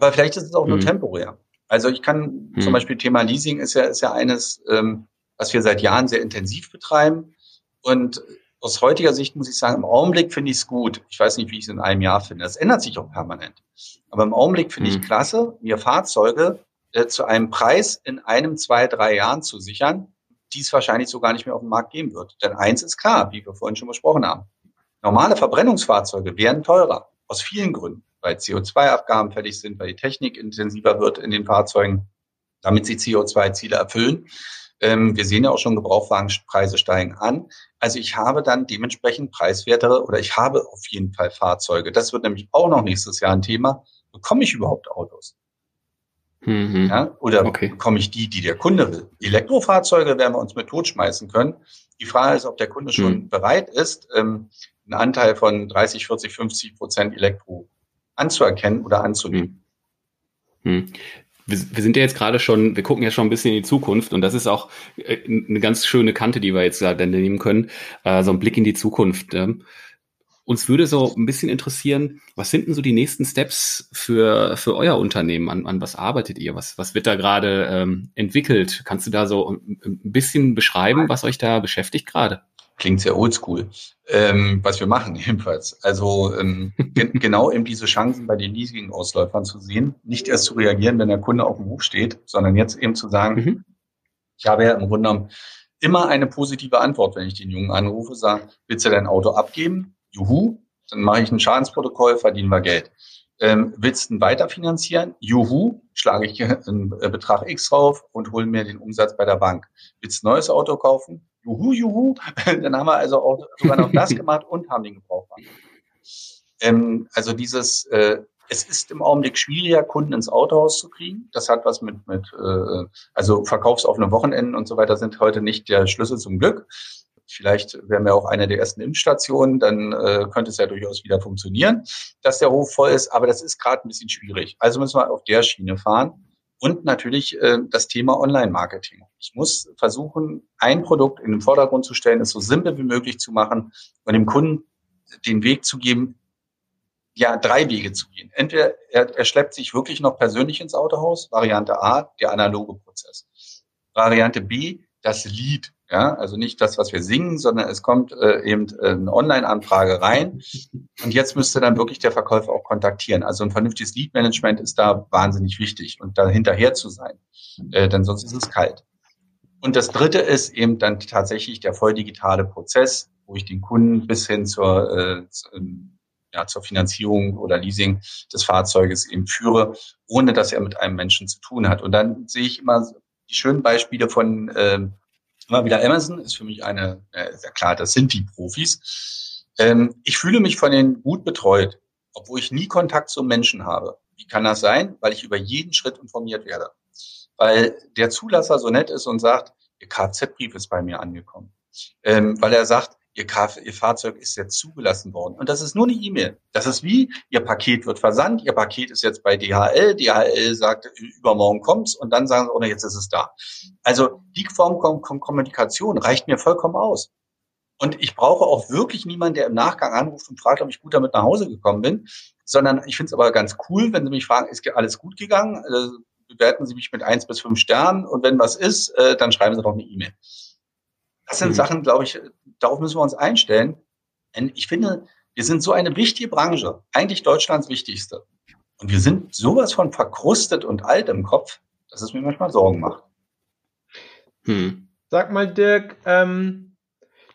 Aber vielleicht ist es auch nur hm. temporär. Also ich kann hm. zum Beispiel Thema Leasing ist ja, ist ja eines, ähm, was wir seit Jahren sehr intensiv betreiben. Und aus heutiger Sicht muss ich sagen, im Augenblick finde ich es gut. Ich weiß nicht, wie ich es in einem Jahr finde. Das ändert sich auch permanent. Aber im Augenblick finde hm. ich klasse, mir Fahrzeuge äh, zu einem Preis in einem, zwei, drei Jahren zu sichern, die es wahrscheinlich so gar nicht mehr auf dem Markt geben wird. Denn eins ist klar, wie wir vorhin schon besprochen haben. Normale Verbrennungsfahrzeuge werden teurer. Aus vielen Gründen weil CO2-Abgaben fällig sind, weil die Technik intensiver wird in den Fahrzeugen, damit sie CO2-Ziele erfüllen. Ähm, wir sehen ja auch schon, Gebrauchwagenpreise steigen an. Also ich habe dann dementsprechend preiswertere oder ich habe auf jeden Fall Fahrzeuge. Das wird nämlich auch noch nächstes Jahr ein Thema. Bekomme ich überhaupt Autos? Mhm. Ja, oder okay. bekomme ich die, die der Kunde will? Elektrofahrzeuge werden wir uns mit totschmeißen können. Die Frage ist, ob der Kunde schon mhm. bereit ist, ähm, einen Anteil von 30, 40, 50 Prozent Elektro anzuerkennen oder anzunehmen. Hm. Wir, wir, sind ja jetzt gerade schon, wir gucken ja schon ein bisschen in die Zukunft und das ist auch äh, eine ganz schöne Kante, die wir jetzt da nehmen können, äh, so ein Blick in die Zukunft. Uns würde so ein bisschen interessieren, was sind denn so die nächsten Steps für, für euer Unternehmen? An, an was arbeitet ihr? Was, was wird da gerade ähm, entwickelt? Kannst du da so ein bisschen beschreiben, was euch da beschäftigt gerade? Klingt sehr oldschool. Ähm, was wir machen jedenfalls. Also ähm, ge genau eben diese Chancen bei den Leasing-Ausläufern zu sehen. Nicht erst zu reagieren, wenn der Kunde auf dem Hof steht, sondern jetzt eben zu sagen, mhm. ich habe ja im Grunde genommen immer eine positive Antwort, wenn ich den Jungen anrufe, sage, willst du dein Auto abgeben? Juhu, dann mache ich ein Schadensprotokoll, verdienen wir Geld. Ähm, willst du ihn weiterfinanzieren? Juhu, schlage ich einen Betrag X drauf und hole mir den Umsatz bei der Bank. Willst du ein neues Auto kaufen? Juhu, juhu. Dann haben wir also auch sogar noch das gemacht und haben den Gebrauchwagen. Ähm, also dieses, äh, es ist im Augenblick schwieriger, Kunden ins Autohaus zu kriegen. Das hat was mit, mit äh, also verkaufsoffene Wochenenden und so weiter sind heute nicht der Schlüssel zum Glück. Vielleicht wären wir auch eine der ersten Impfstationen, dann äh, könnte es ja durchaus wieder funktionieren, dass der Hof voll ist. Aber das ist gerade ein bisschen schwierig. Also müssen wir auf der Schiene fahren. Und natürlich äh, das Thema Online-Marketing. Ich muss versuchen, ein Produkt in den Vordergrund zu stellen, es so simpel wie möglich zu machen und dem Kunden den Weg zu geben, ja, drei Wege zu gehen. Entweder er, er schleppt sich wirklich noch persönlich ins Autohaus, Variante A, der analoge Prozess. Variante B, das Lied. Ja, also nicht das, was wir singen, sondern es kommt äh, eben äh, eine Online-Anfrage rein. Und jetzt müsste dann wirklich der Verkäufer auch kontaktieren. Also ein vernünftiges Lead-Management ist da wahnsinnig wichtig und da hinterher zu sein, äh, denn sonst ist es kalt. Und das dritte ist eben dann tatsächlich der voll digitale Prozess, wo ich den Kunden bis hin zur, äh, ähm, ja, zur Finanzierung oder Leasing des Fahrzeuges eben führe, ohne dass er mit einem Menschen zu tun hat. Und dann sehe ich immer die schönen Beispiele von äh, immer wieder Amazon, ist für mich eine, äh, sehr klar, das sind die Profis. Ähm, ich fühle mich von denen gut betreut, obwohl ich nie Kontakt zum Menschen habe. Wie kann das sein? Weil ich über jeden Schritt informiert werde. Weil der Zulasser so nett ist und sagt, Ihr Kfz-Brief ist bei mir angekommen. Ähm, weil er sagt, Ihr, Ihr Fahrzeug ist jetzt zugelassen worden. Und das ist nur eine E-Mail. Das ist wie, Ihr Paket wird versandt, Ihr Paket ist jetzt bei DHL, DHL sagt, übermorgen kommt's und dann sagen sie, oh, jetzt ist es da. Also die Form von Kommunikation reicht mir vollkommen aus. Und ich brauche auch wirklich niemanden, der im Nachgang anruft und fragt, ob ich gut damit nach Hause gekommen bin, sondern ich finde es aber ganz cool, wenn Sie mich fragen, ist alles gut gegangen? Also bewerten Sie mich mit eins bis fünf Sternen und wenn was ist, äh, dann schreiben Sie doch eine E-Mail. Das sind mhm. Sachen, glaube ich, darauf müssen wir uns einstellen. Denn ich finde, wir sind so eine wichtige Branche, eigentlich Deutschlands wichtigste. Und wir sind sowas von verkrustet und alt im Kopf, dass es mir manchmal Sorgen macht. Hm. Sag mal, Dirk, ähm,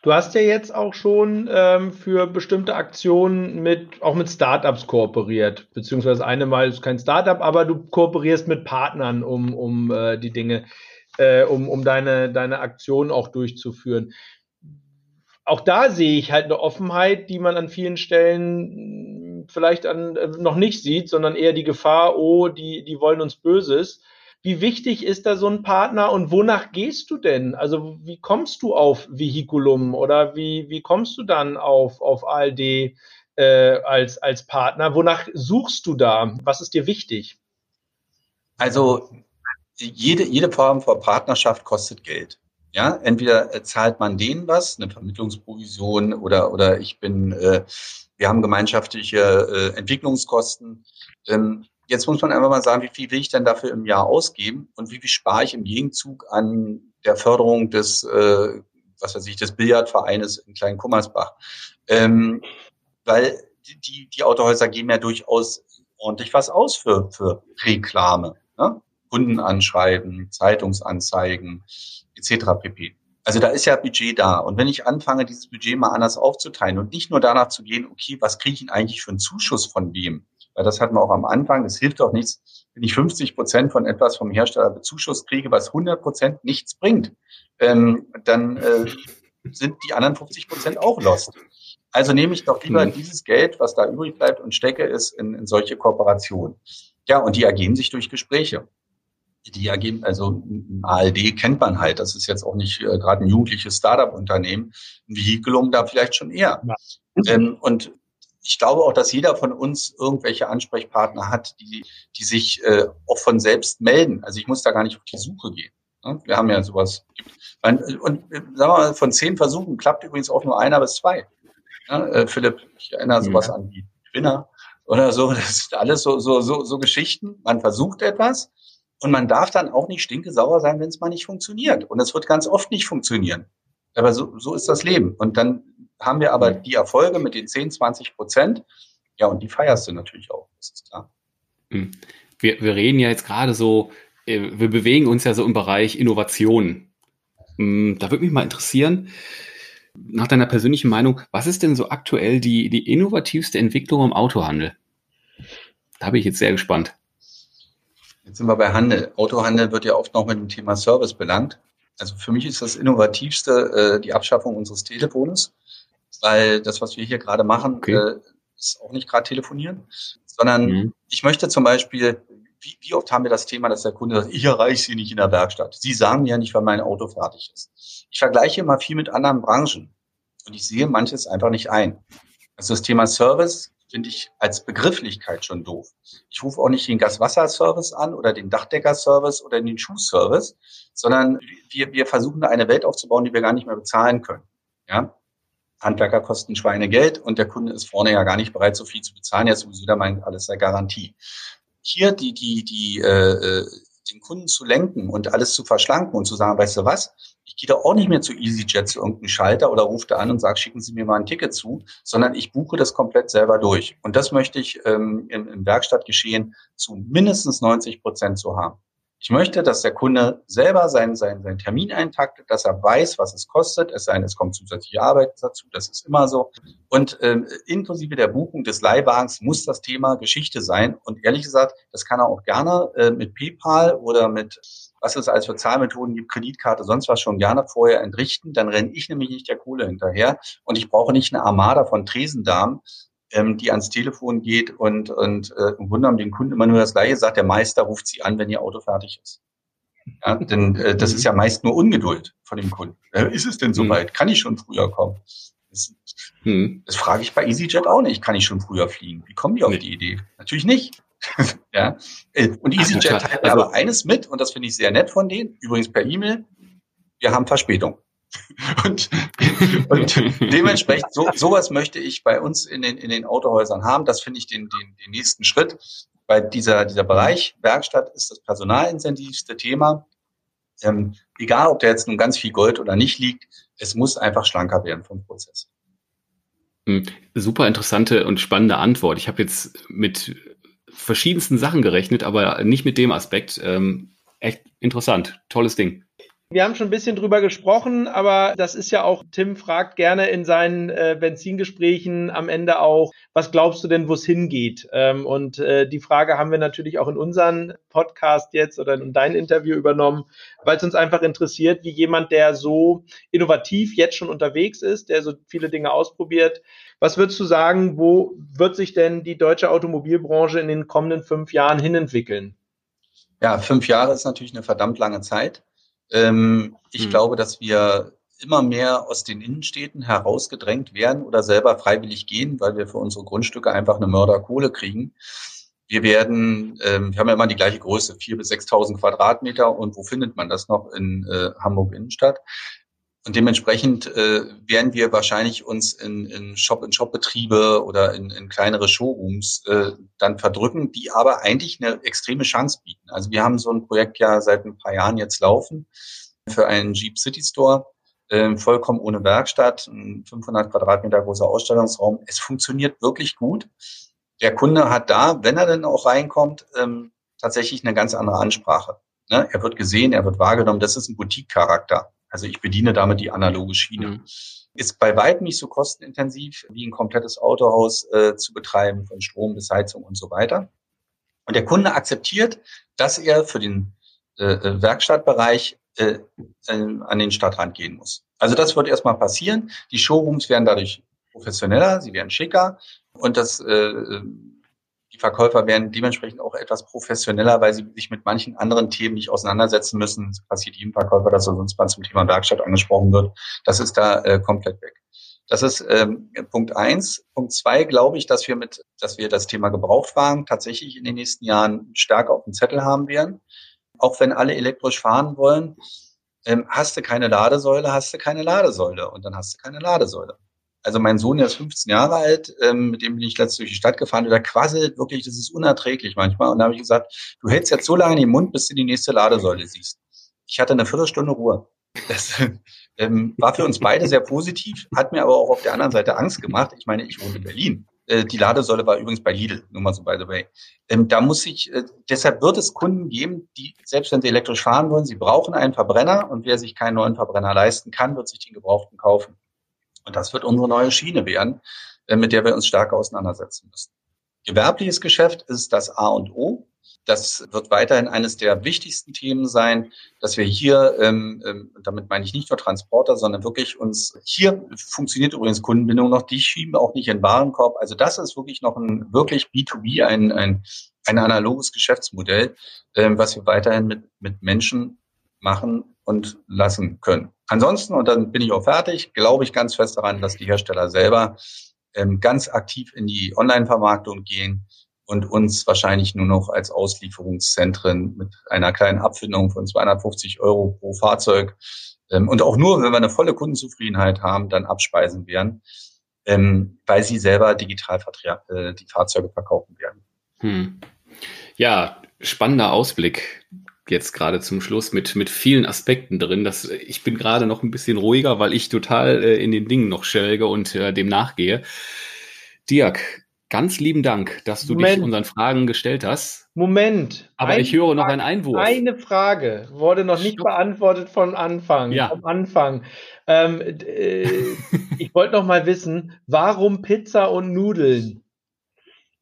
du hast ja jetzt auch schon ähm, für bestimmte Aktionen mit auch mit Startups kooperiert, beziehungsweise eine Mal ist kein Startup, aber du kooperierst mit Partnern um, um äh, die Dinge äh, um, um deine, deine Aktion auch durchzuführen. Auch da sehe ich halt eine Offenheit, die man an vielen Stellen vielleicht an, äh, noch nicht sieht, sondern eher die Gefahr, oh, die, die wollen uns Böses. Wie wichtig ist da so ein Partner und wonach gehst du denn? Also wie kommst du auf Vehiculum oder wie, wie kommst du dann auf, auf ALD äh, als, als Partner? Wonach suchst du da? Was ist dir wichtig? Also jede, jede Form von Partnerschaft kostet Geld. Ja, entweder zahlt man denen was, eine Vermittlungsprovision oder, oder ich bin, äh, wir haben gemeinschaftliche äh, Entwicklungskosten. Ähm, jetzt muss man einfach mal sagen, wie viel will ich denn dafür im Jahr ausgeben und wie viel spare ich im Gegenzug an der Förderung des, äh, was weiß ich, des Billardvereines in Klein-Kummersbach. Ähm, weil die, die Autohäuser geben ja durchaus ordentlich was aus für, für Reklame. Ne? Kunden anschreiben, Zeitungsanzeigen etc. pp. Also da ist ja Budget da. Und wenn ich anfange, dieses Budget mal anders aufzuteilen und nicht nur danach zu gehen, okay, was kriege ich denn eigentlich für einen Zuschuss von wem? Weil das hatten wir auch am Anfang. Es hilft doch nichts, wenn ich 50 Prozent von etwas vom Hersteller bezuschuss kriege, was 100 Prozent nichts bringt. Ähm, dann äh, sind die anderen 50 Prozent auch lost. Also nehme ich doch lieber mhm. dieses Geld, was da übrig bleibt und stecke es in, in solche Kooperationen. Ja, und die ergeben sich durch Gespräche die ergeben, also ALD kennt man halt, das ist jetzt auch nicht äh, gerade ein jugendliches Startup-Unternehmen, ein Vehiculum da vielleicht schon eher. Ja. Ähm, und ich glaube auch, dass jeder von uns irgendwelche Ansprechpartner hat, die, die sich äh, auch von selbst melden. Also ich muss da gar nicht auf die Suche gehen. Ne? Wir haben ja sowas. Und äh, sagen wir mal, von zehn Versuchen klappt übrigens auch nur einer bis zwei. Ja, äh, Philipp, ich erinnere sowas ja. an die Twinner oder so. Das sind alles so, so, so, so Geschichten. Man versucht etwas und man darf dann auch nicht stinkesauer sein, wenn es mal nicht funktioniert. Und es wird ganz oft nicht funktionieren. Aber so, so ist das Leben. Und dann haben wir aber die Erfolge mit den 10, 20 Prozent. Ja, und die feierst du natürlich auch, das ist klar. Hm. Wir, wir reden ja jetzt gerade so, äh, wir bewegen uns ja so im Bereich Innovation. Hm, da würde mich mal interessieren, nach deiner persönlichen Meinung, was ist denn so aktuell die, die innovativste Entwicklung im Autohandel? Da bin ich jetzt sehr gespannt. Jetzt sind wir bei Handel. Autohandel wird ja oft noch mit dem Thema Service belangt. Also für mich ist das Innovativste äh, die Abschaffung unseres Telefones, weil das, was wir hier gerade machen, okay. äh, ist auch nicht gerade telefonieren, sondern mhm. ich möchte zum Beispiel, wie, wie oft haben wir das Thema, dass der Kunde sagt, ich erreiche Sie nicht in der Werkstatt. Sie sagen mir ja nicht, wann mein Auto fertig ist. Ich vergleiche immer viel mit anderen Branchen und ich sehe manches einfach nicht ein. Also das Thema Service finde ich als Begrifflichkeit schon doof. Ich rufe auch nicht den Gaswasserservice an oder den Dachdeckerservice oder den Schuhservice, sondern wir, wir versuchen eine Welt aufzubauen, die wir gar nicht mehr bezahlen können. Ja? Handwerker kosten Schweinegeld und der Kunde ist vorne ja gar nicht bereit, so viel zu bezahlen. Ja, sowieso da meint alles der Garantie. Hier die, die, die, äh, äh, den Kunden zu lenken und alles zu verschlanken und zu sagen, weißt du was, ich gehe da auch nicht mehr zu EasyJet zu irgendeinem Schalter oder rufe da an und sage, schicken Sie mir mal ein Ticket zu, sondern ich buche das komplett selber durch. Und das möchte ich ähm, im, im Werkstattgeschehen zu mindestens 90 Prozent zu haben. Ich möchte, dass der Kunde selber seinen, seinen, seinen Termin eintaktet, dass er weiß, was es kostet, es sei denn, es kommt zusätzliche Arbeit dazu, das ist immer so. Und ähm, inklusive der Buchung des Leihwagens muss das Thema Geschichte sein. Und ehrlich gesagt, das kann er auch gerne äh, mit PayPal oder mit was es als für Zahlmethoden gibt, Kreditkarte, sonst was schon gerne vorher entrichten. Dann renne ich nämlich nicht der Kohle hinterher und ich brauche nicht eine Armada von Tresendamen, ähm, die ans Telefon geht und, und äh, im Grunde genommen den Kunden immer nur das Gleiche sagt, der Meister ruft sie an, wenn ihr Auto fertig ist. Ja, denn äh, das ist ja meist nur Ungeduld von dem Kunden. Äh, ist es denn soweit? Kann ich schon früher kommen? Das, hm. das frage ich bei EasyJet auch nicht. Kann ich schon früher fliegen? Wie kommen die auf nee. die Idee? Natürlich nicht. ja. Äh, und EasyJet teilt also, aber eines mit, und das finde ich sehr nett von denen, übrigens per E-Mail, wir haben Verspätung. Und, und dementsprechend, so, sowas möchte ich bei uns in den, in den Autohäusern haben. Das finde ich den, den, den nächsten Schritt. Bei dieser, dieser Bereich Werkstatt ist das personalintensivste Thema. Ähm, egal, ob da jetzt nun ganz viel Gold oder nicht liegt, es muss einfach schlanker werden vom Prozess. Hm, super interessante und spannende Antwort. Ich habe jetzt mit verschiedensten Sachen gerechnet, aber nicht mit dem Aspekt. Ähm, echt interessant. Tolles Ding. Wir haben schon ein bisschen drüber gesprochen, aber das ist ja auch, Tim fragt gerne in seinen äh, Benzingesprächen am Ende auch, was glaubst du denn, wo es hingeht? Ähm, und äh, die Frage haben wir natürlich auch in unseren Podcast jetzt oder in dein Interview übernommen, weil es uns einfach interessiert, wie jemand, der so innovativ jetzt schon unterwegs ist, der so viele Dinge ausprobiert, was würdest du sagen, wo wird sich denn die deutsche Automobilbranche in den kommenden fünf Jahren hinentwickeln? Ja, fünf Jahre ist natürlich eine verdammt lange Zeit. Ähm, ich hm. glaube, dass wir immer mehr aus den Innenstädten herausgedrängt werden oder selber freiwillig gehen, weil wir für unsere Grundstücke einfach eine Mörderkohle kriegen. Wir werden, ähm, wir haben ja immer die gleiche Größe, vier bis 6.000 Quadratmeter. Und wo findet man das noch? In äh, Hamburg Innenstadt. Und dementsprechend äh, werden wir wahrscheinlich uns in, in Shop-in-Shop-Betriebe oder in, in kleinere Showrooms äh, dann verdrücken, die aber eigentlich eine extreme Chance bieten. Also wir haben so ein Projekt ja seit ein paar Jahren jetzt laufen für einen Jeep City Store, äh, vollkommen ohne Werkstatt, ein 500 Quadratmeter großer Ausstellungsraum. Es funktioniert wirklich gut. Der Kunde hat da, wenn er denn auch reinkommt, ähm, tatsächlich eine ganz andere Ansprache. Ne? Er wird gesehen, er wird wahrgenommen. Das ist ein Boutique-Charakter. Also ich bediene damit die analoge Schiene. Mhm. Ist bei weitem nicht so kostenintensiv wie ein komplettes Autohaus äh, zu betreiben, von Strom bis Heizung und so weiter. Und der Kunde akzeptiert, dass er für den äh, äh Werkstattbereich äh, äh, an den Stadtrand gehen muss. Also das wird erstmal passieren. Die Showrooms werden dadurch professioneller, sie werden schicker und das äh, die Verkäufer werden dementsprechend auch etwas professioneller, weil sie sich mit manchen anderen Themen nicht auseinandersetzen müssen. Es passiert jedem Verkäufer, dass er sonst mal zum Thema Werkstatt angesprochen wird. Das ist da äh, komplett weg. Das ist ähm, Punkt eins. Punkt zwei glaube ich, dass wir mit, dass wir das Thema Gebrauchtwagen tatsächlich in den nächsten Jahren stärker auf dem Zettel haben werden. Auch wenn alle elektrisch fahren wollen, ähm, hast du keine Ladesäule, hast du keine Ladesäule und dann hast du keine Ladesäule. Also mein Sohn, der ist 15 Jahre alt, ähm, mit dem bin ich letztens durch die Stadt gefahren, der quasselt wirklich, das ist unerträglich manchmal. Und da habe ich gesagt, du hältst jetzt so lange in den Mund, bis du die nächste Ladesäule siehst. Ich hatte eine Viertelstunde Ruhe. Das ähm, war für uns beide sehr positiv, hat mir aber auch auf der anderen Seite Angst gemacht. Ich meine, ich wohne in Berlin. Äh, die Ladesäule war übrigens bei Lidl, nur mal so by the way. Ähm, da muss ich, äh, deshalb wird es Kunden geben, die, selbst wenn sie elektrisch fahren wollen, sie brauchen einen Verbrenner und wer sich keinen neuen Verbrenner leisten kann, wird sich den gebrauchten kaufen. Und das wird unsere neue Schiene werden, äh, mit der wir uns stärker auseinandersetzen müssen. Gewerbliches Geschäft ist das A und O. Das wird weiterhin eines der wichtigsten Themen sein, dass wir hier, ähm, ähm, damit meine ich nicht nur Transporter, sondern wirklich uns, hier funktioniert übrigens Kundenbindung noch, die schieben auch nicht in Warenkorb. Also das ist wirklich noch ein wirklich B2B, ein, ein, ein analoges Geschäftsmodell, ähm, was wir weiterhin mit, mit Menschen machen und lassen können. Ansonsten, und dann bin ich auch fertig, glaube ich ganz fest daran, dass die Hersteller selber ähm, ganz aktiv in die Online-Vermarktung gehen und uns wahrscheinlich nur noch als Auslieferungszentren mit einer kleinen Abfindung von 250 Euro pro Fahrzeug ähm, und auch nur, wenn wir eine volle Kundenzufriedenheit haben, dann abspeisen werden, ähm, weil sie selber digital äh, die Fahrzeuge verkaufen werden. Hm. Ja, spannender Ausblick jetzt gerade zum Schluss mit, mit vielen Aspekten drin. Das, ich bin gerade noch ein bisschen ruhiger, weil ich total äh, in den Dingen noch schwelge und äh, dem nachgehe. Dirk, ganz lieben Dank, dass du Moment. dich unseren Fragen gestellt hast. Moment. Aber ich höre noch einen Einwurf. Eine Frage wurde noch nicht Stopp. beantwortet von Anfang. Ja. Vom Anfang. Ähm, äh, ich wollte noch mal wissen, warum Pizza und Nudeln?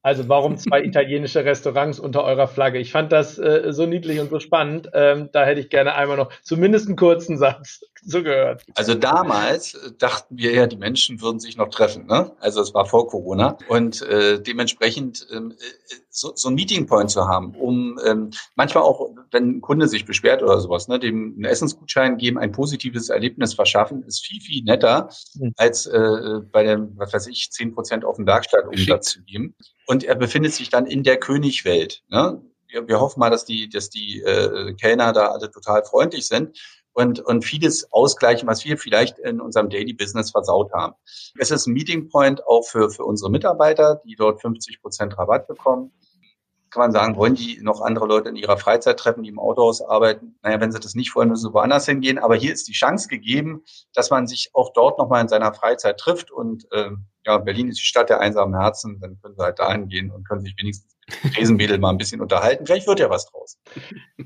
Also warum zwei italienische Restaurants unter eurer Flagge? Ich fand das äh, so niedlich und so spannend. Ähm, da hätte ich gerne einmal noch zumindest einen kurzen Satz zugehört. Also damals dachten wir ja, die Menschen würden sich noch treffen. Ne? Also es war vor Corona und äh, dementsprechend ähm, äh, so, so ein Meeting Point zu haben, um ähm, manchmal auch, wenn ein Kunde sich beschwert oder sowas, ne, dem einen Essensgutschein geben, ein positives Erlebnis verschaffen, ist viel viel netter mhm. als äh, bei dem, was weiß ich, zehn Prozent auf dem Werkstattumsatz zu geben und er befindet sich dann in der Königwelt. Ne? Wir, wir hoffen mal, dass die, dass die äh, Kellner da alle total freundlich sind und, und vieles ausgleichen, was wir vielleicht in unserem Daily Business versaut haben. Es ist ein Meeting Point auch für, für unsere Mitarbeiter, die dort 50 Prozent Rabatt bekommen. Kann man sagen, wollen die noch andere Leute in ihrer Freizeit treffen, die im Autohaus arbeiten? Naja, wenn sie das nicht wollen, müssen sie woanders hingehen. Aber hier ist die Chance gegeben, dass man sich auch dort nochmal in seiner Freizeit trifft und äh, ja, Berlin ist die Stadt der einsamen Herzen, dann können sie halt dahin gehen und können sich wenigstens mit Riesenmädel mal ein bisschen unterhalten. Vielleicht wird ja was draus.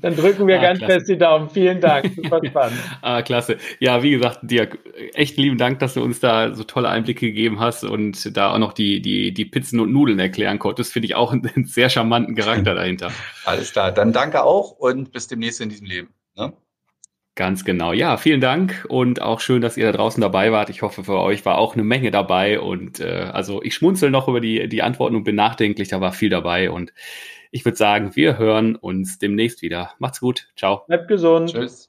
Dann drücken wir ah, ganz klasse. fest die Daumen. Vielen Dank. Super spannend. ah, klasse. Ja, wie gesagt, Dirk, echt lieben Dank, dass du uns da so tolle Einblicke gegeben hast und da auch noch die, die, die Pizzen und Nudeln erklären konntest. Finde ich auch einen sehr charmanten Charakter dahinter. Alles klar. Dann danke auch und bis demnächst in diesem Leben. Ne? Ganz genau. Ja, vielen Dank und auch schön, dass ihr da draußen dabei wart. Ich hoffe, für euch war auch eine Menge dabei und äh, also ich schmunzel noch über die, die Antworten und bin nachdenklich, da war viel dabei und ich würde sagen, wir hören uns demnächst wieder. Macht's gut. Ciao. Bleibt gesund. Tschüss.